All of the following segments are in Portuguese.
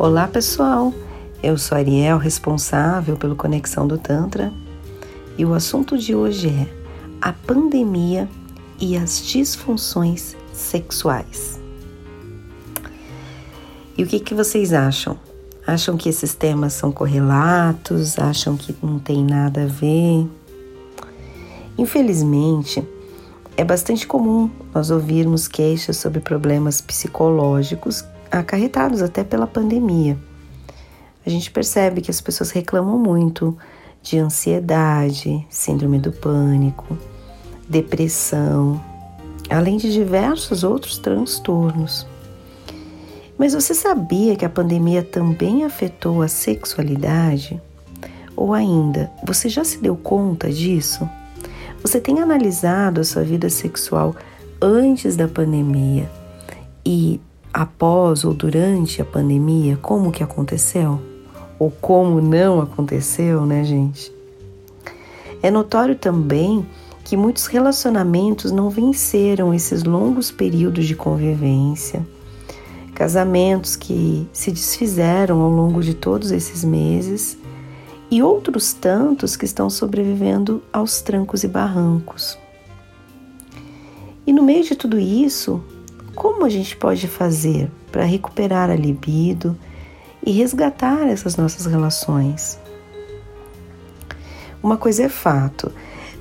Olá pessoal, eu sou Ariel, responsável pelo Conexão do Tantra, e o assunto de hoje é a pandemia e as disfunções sexuais. E o que, que vocês acham? Acham que esses temas são correlatos? Acham que não tem nada a ver? Infelizmente, é bastante comum nós ouvirmos queixas sobre problemas psicológicos acarretados até pela pandemia. A gente percebe que as pessoas reclamam muito de ansiedade, síndrome do pânico, depressão, além de diversos outros transtornos. Mas você sabia que a pandemia também afetou a sexualidade? Ou ainda, você já se deu conta disso? Você tem analisado a sua vida sexual antes da pandemia e após ou durante a pandemia, como que aconteceu? Ou como não aconteceu, né, gente? É notório também que muitos relacionamentos não venceram esses longos períodos de convivência. Casamentos que se desfizeram ao longo de todos esses meses e outros tantos que estão sobrevivendo aos trancos e barrancos. E no meio de tudo isso, como a gente pode fazer para recuperar a libido e resgatar essas nossas relações? Uma coisa é fato: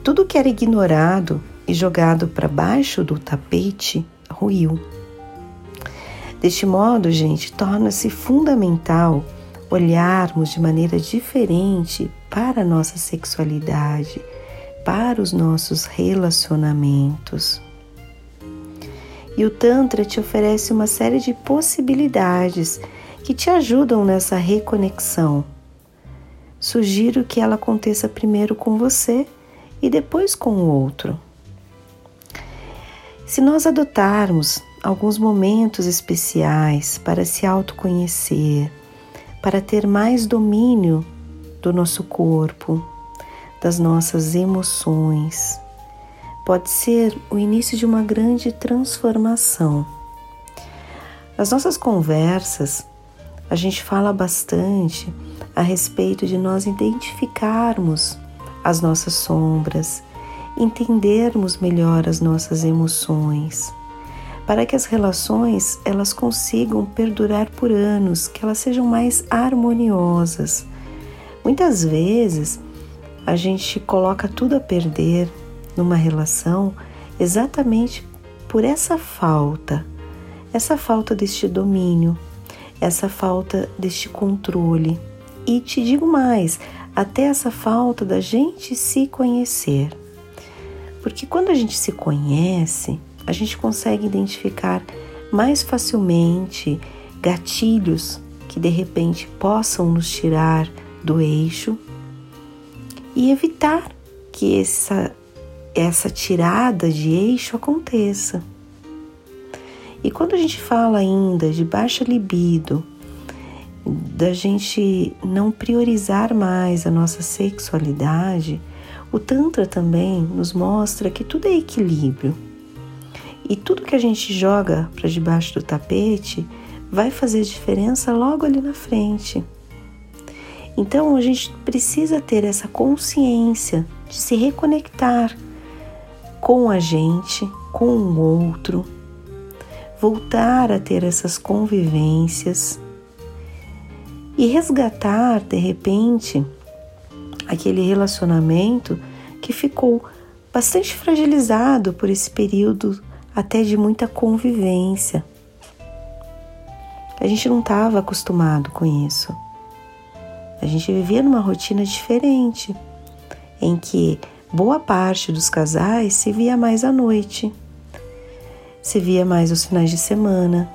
tudo que era ignorado e jogado para baixo do tapete ruiu. Deste modo, gente, torna-se fundamental olharmos de maneira diferente para a nossa sexualidade, para os nossos relacionamentos. E o Tantra te oferece uma série de possibilidades que te ajudam nessa reconexão. Sugiro que ela aconteça primeiro com você e depois com o outro. Se nós adotarmos alguns momentos especiais para se autoconhecer, para ter mais domínio do nosso corpo, das nossas emoções, pode ser o início de uma grande transformação. Nas nossas conversas, a gente fala bastante a respeito de nós identificarmos as nossas sombras, entendermos melhor as nossas emoções, para que as relações elas consigam perdurar por anos, que elas sejam mais harmoniosas. Muitas vezes a gente coloca tudo a perder numa relação exatamente por essa falta, essa falta deste domínio, essa falta deste controle. E te digo mais, até essa falta da gente se conhecer. Porque quando a gente se conhece, a gente consegue identificar mais facilmente gatilhos que de repente possam nos tirar do eixo e evitar que essa essa tirada de eixo aconteça. E quando a gente fala ainda de baixa libido, da gente não priorizar mais a nossa sexualidade, o Tantra também nos mostra que tudo é equilíbrio. E tudo que a gente joga para debaixo do tapete vai fazer diferença logo ali na frente. Então a gente precisa ter essa consciência de se reconectar com a gente, com o outro, voltar a ter essas convivências e resgatar de repente aquele relacionamento que ficou bastante fragilizado por esse período até de muita convivência. A gente não estava acostumado com isso. A gente vivia numa rotina diferente, em que boa parte dos casais se via mais à noite, se via mais os finais de semana,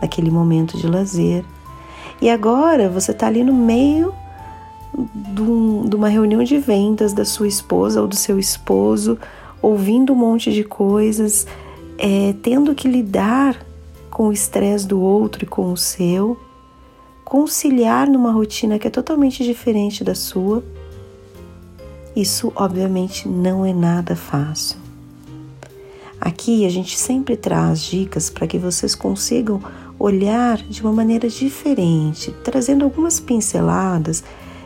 naquele momento de lazer. E agora você está ali no meio de uma reunião de vendas da sua esposa ou do seu esposo, ouvindo um monte de coisas, é, tendo que lidar com o estresse do outro e com o seu, conciliar numa rotina que é totalmente diferente da sua isso, obviamente, não é nada fácil. Aqui a gente sempre traz dicas para que vocês consigam olhar de uma maneira diferente, trazendo algumas pinceladas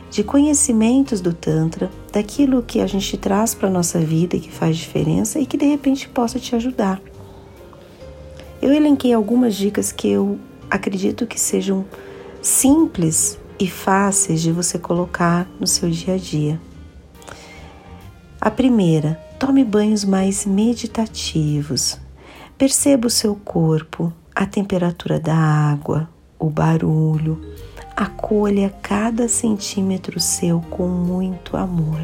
de conhecimentos do Tantra, daquilo que a gente traz para a nossa vida e que faz diferença e que de repente possa te ajudar. Eu elenquei algumas dicas que eu acredito que sejam simples e fáceis de você colocar no seu dia a dia. A primeira, tome banhos mais meditativos. Perceba o seu corpo, a temperatura da água, o barulho, acolha cada centímetro seu com muito amor.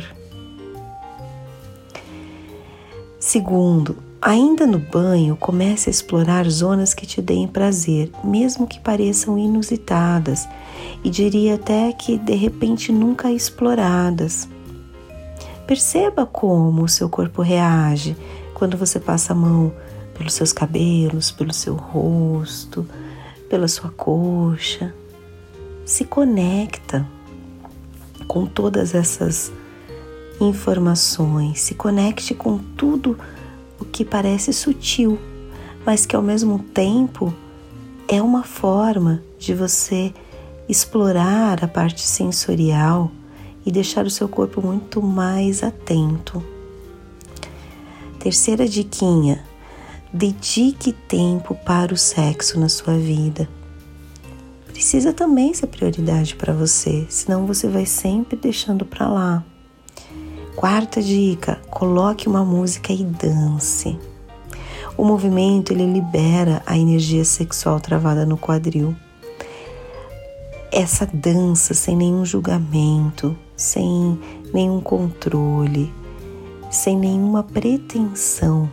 Segundo, ainda no banho, comece a explorar zonas que te deem prazer, mesmo que pareçam inusitadas e diria até que de repente nunca exploradas. Perceba como o seu corpo reage quando você passa a mão pelos seus cabelos, pelo seu rosto, pela sua coxa. Se conecta com todas essas informações, se conecte com tudo o que parece sutil, mas que ao mesmo tempo é uma forma de você explorar a parte sensorial e deixar o seu corpo muito mais atento. Terceira diquinha: dedique tempo para o sexo na sua vida precisa também ser prioridade para você, senão você vai sempre deixando para lá. Quarta dica: coloque uma música e dance. O movimento ele libera a energia sexual travada no quadril. Essa dança sem nenhum julgamento, sem nenhum controle, sem nenhuma pretensão,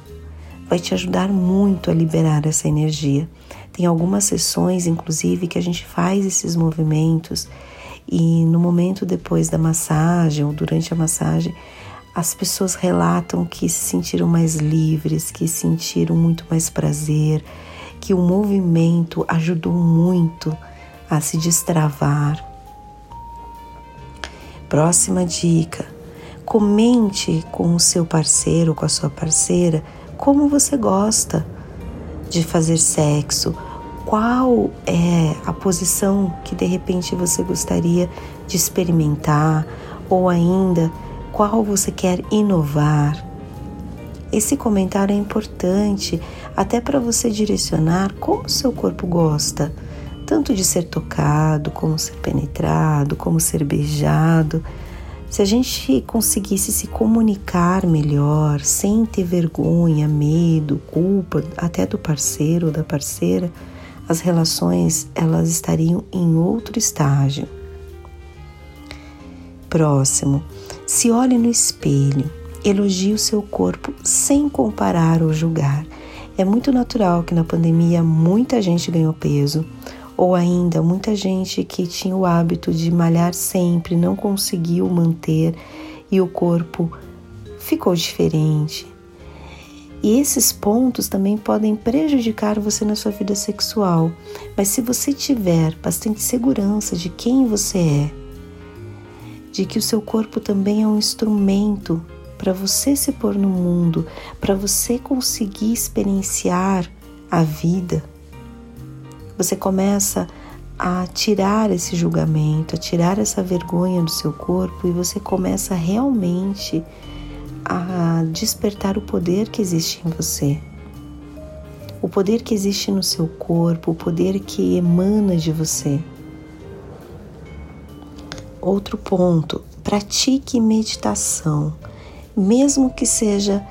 vai te ajudar muito a liberar essa energia. Tem algumas sessões, inclusive, que a gente faz esses movimentos e no momento depois da massagem ou durante a massagem, as pessoas relatam que se sentiram mais livres, que sentiram muito mais prazer, que o movimento ajudou muito a se destravar. Próxima dica: comente com o seu parceiro, com a sua parceira, como você gosta de fazer sexo, qual é a posição que de repente você gostaria de experimentar ou ainda qual você quer inovar. Esse comentário é importante até para você direcionar como seu corpo gosta, tanto de ser tocado, como ser penetrado, como ser beijado se a gente conseguisse se comunicar melhor, sem ter vergonha, medo, culpa, até do parceiro ou da parceira, as relações elas estariam em outro estágio. Próximo, se olhe no espelho, elogie o seu corpo sem comparar ou julgar. É muito natural que na pandemia muita gente ganhou peso ou ainda muita gente que tinha o hábito de malhar sempre não conseguiu manter e o corpo ficou diferente. E esses pontos também podem prejudicar você na sua vida sexual. Mas se você tiver bastante segurança de quem você é, de que o seu corpo também é um instrumento para você se pôr no mundo, para você conseguir experienciar a vida, você começa a tirar esse julgamento, a tirar essa vergonha do seu corpo e você começa realmente a despertar o poder que existe em você. O poder que existe no seu corpo, o poder que emana de você. Outro ponto, pratique meditação, mesmo que seja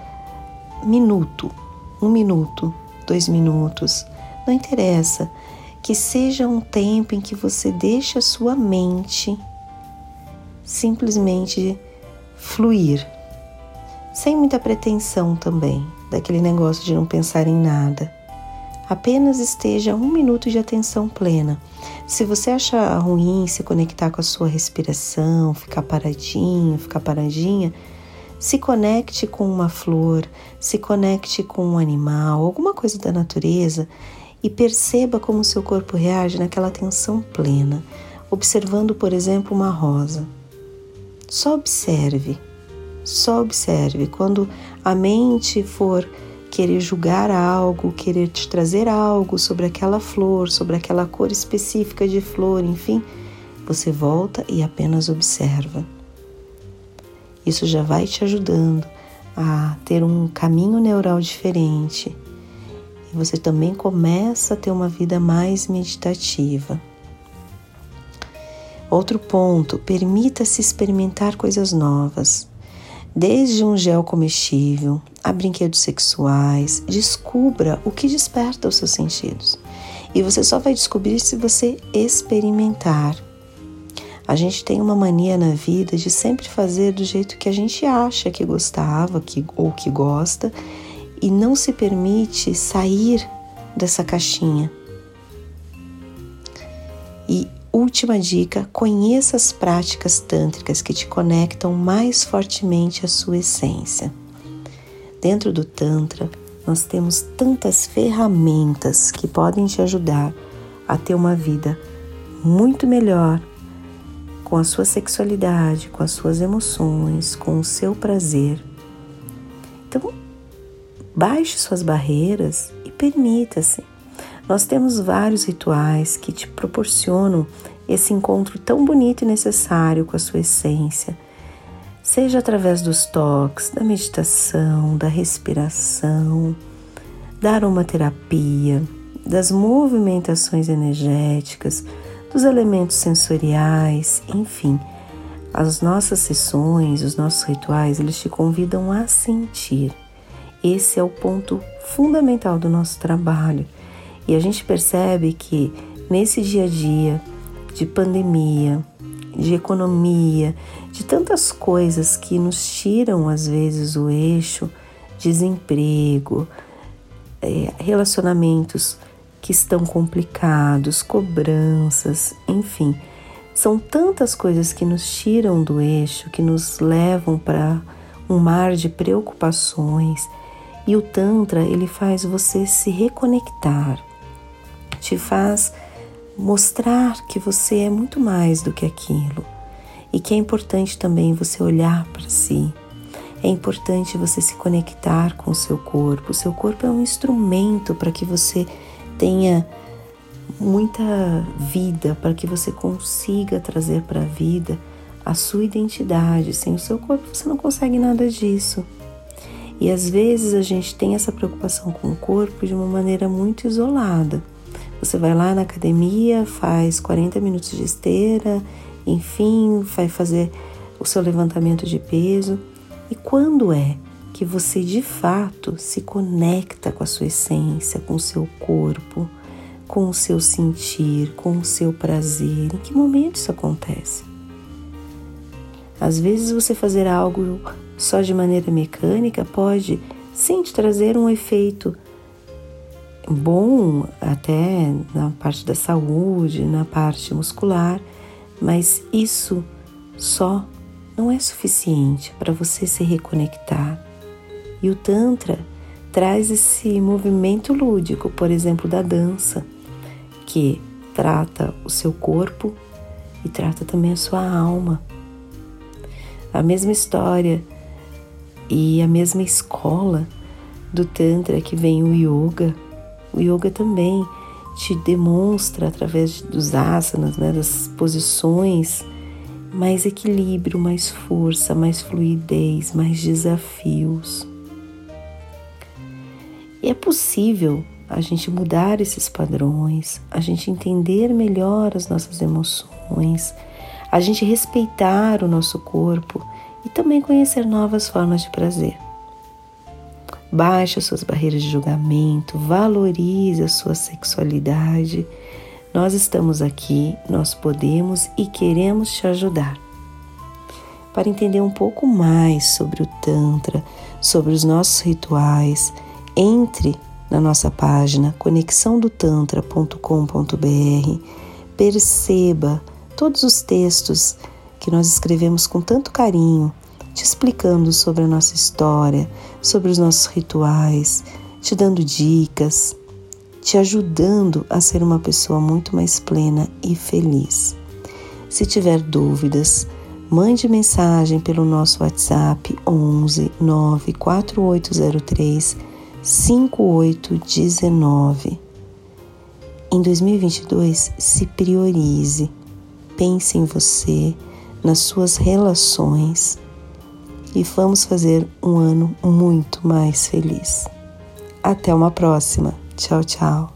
minuto, um minuto, dois minutos, não interessa que seja um tempo em que você deixe a sua mente simplesmente fluir, sem muita pretensão também, daquele negócio de não pensar em nada. Apenas esteja um minuto de atenção plena. Se você achar ruim se conectar com a sua respiração, ficar paradinho, ficar paradinha, se conecte com uma flor, se conecte com um animal, alguma coisa da natureza e perceba como seu corpo reage naquela atenção plena, observando, por exemplo, uma rosa. Só observe, só observe. Quando a mente for querer julgar algo, querer te trazer algo sobre aquela flor, sobre aquela cor específica de flor, enfim, você volta e apenas observa. Isso já vai te ajudando a ter um caminho neural diferente. Você também começa a ter uma vida mais meditativa. Outro ponto, permita-se experimentar coisas novas. Desde um gel comestível a brinquedos sexuais, descubra o que desperta os seus sentidos. E você só vai descobrir se você experimentar. A gente tem uma mania na vida de sempre fazer do jeito que a gente acha que gostava que, ou que gosta e não se permite sair dessa caixinha. E última dica: conheça as práticas tântricas que te conectam mais fortemente à sua essência. Dentro do Tantra, nós temos tantas ferramentas que podem te ajudar a ter uma vida muito melhor com a sua sexualidade, com as suas emoções, com o seu prazer. Então, baixe suas barreiras e permita-se. Nós temos vários rituais que te proporcionam esse encontro tão bonito e necessário com a sua essência, seja através dos toques, da meditação, da respiração, da aromaterapia, das movimentações energéticas dos elementos sensoriais, enfim. As nossas sessões, os nossos rituais, eles te convidam a sentir. Esse é o ponto fundamental do nosso trabalho. E a gente percebe que nesse dia a dia de pandemia, de economia, de tantas coisas que nos tiram às vezes o eixo, desemprego, é, relacionamentos que estão complicados, cobranças, enfim. São tantas coisas que nos tiram do eixo, que nos levam para um mar de preocupações. E o Tantra, ele faz você se reconectar, te faz mostrar que você é muito mais do que aquilo e que é importante também você olhar para si. É importante você se conectar com o seu corpo. O seu corpo é um instrumento para que você tenha muita vida, para que você consiga trazer para a vida a sua identidade. Sem o seu corpo você não consegue nada disso. E às vezes a gente tem essa preocupação com o corpo de uma maneira muito isolada. Você vai lá na academia, faz 40 minutos de esteira, enfim, vai fazer o seu levantamento de peso. E quando é que você de fato se conecta com a sua essência, com o seu corpo, com o seu sentir, com o seu prazer. Em que momento isso acontece? Às vezes você fazer algo só de maneira mecânica pode sim te trazer um efeito bom até na parte da saúde, na parte muscular, mas isso só não é suficiente para você se reconectar e o Tantra traz esse movimento lúdico, por exemplo, da dança, que trata o seu corpo e trata também a sua alma. A mesma história e a mesma escola do Tantra que vem o Yoga. O Yoga também te demonstra através dos asanas, né, das posições, mais equilíbrio, mais força, mais fluidez, mais desafios. E é possível a gente mudar esses padrões, a gente entender melhor as nossas emoções, a gente respeitar o nosso corpo e também conhecer novas formas de prazer. Baixe as suas barreiras de julgamento, valorize a sua sexualidade. Nós estamos aqui, nós podemos e queremos te ajudar. Para entender um pouco mais sobre o Tantra, sobre os nossos rituais, entre na nossa página conexãodotantra.com.br, perceba todos os textos que nós escrevemos com tanto carinho, te explicando sobre a nossa história, sobre os nossos rituais, te dando dicas, te ajudando a ser uma pessoa muito mais plena e feliz. Se tiver dúvidas, mande mensagem pelo nosso WhatsApp 11 94803 5819. Em 2022, se priorize, pense em você, nas suas relações e vamos fazer um ano muito mais feliz. Até uma próxima. Tchau, tchau.